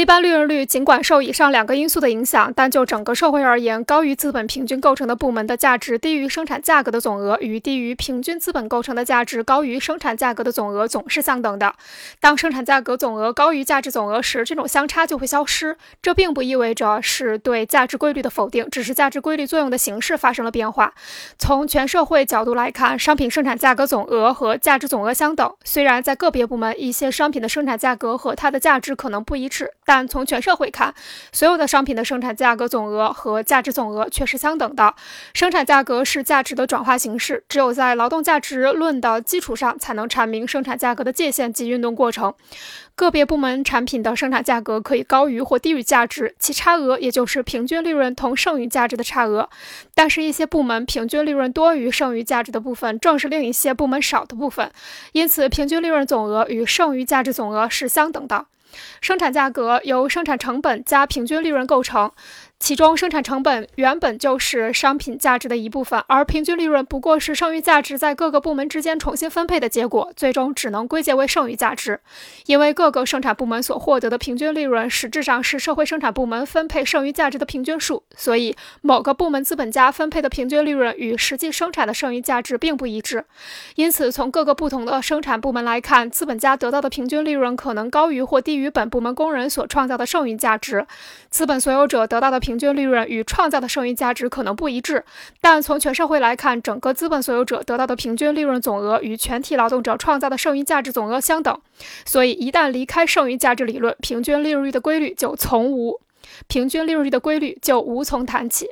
一般利润率尽管受以上两个因素的影响，但就整个社会而言，高于资本平均构成的部门的价值低于生产价格的总额，与低于平均资本构成的价值高于生产价格的总额总是相等的。当生产价格总额高于价值总额时，这种相差就会消失。这并不意味着是对价值规律的否定，只是价值规律作用的形式发生了变化。从全社会角度来看，商品生产价格总额和价值总额相等。虽然在个别部门，一些商品的生产价格和它的价值可能不一致。但从全社会看，所有的商品的生产价格总额和价值总额却是相等的。生产价格是价值的转化形式，只有在劳动价值论的基础上，才能阐明生产价格的界限及运动过程。个别部门产品的生产价格可以高于或低于价值，其差额也就是平均利润同剩余价值的差额。但是，一些部门平均利润多于剩余价值的部分，正是另一些部门少的部分。因此，平均利润总额与剩余价值总额是相等的。生产价格由生产成本加平均利润构成。其中，生产成本原本就是商品价值的一部分，而平均利润不过是剩余价值在各个部门之间重新分配的结果，最终只能归结为剩余价值。因为各个生产部门所获得的平均利润实质上是社会生产部门分配剩余价值的平均数，所以某个部门资本家分配的平均利润与实际生产的剩余价值并不一致。因此，从各个不同的生产部门来看，资本家得到的平均利润可能高于或低于与本部门工人所创造的剩余价值。资本所有者得到的平均利润与创造的剩余价值可能不一致，但从全社会来看，整个资本所有者得到的平均利润总额与全体劳动者创造的剩余价值总额相等。所以，一旦离开剩余价值理论，平均利润率的规律就从无，平均利润率的规律就无从谈起。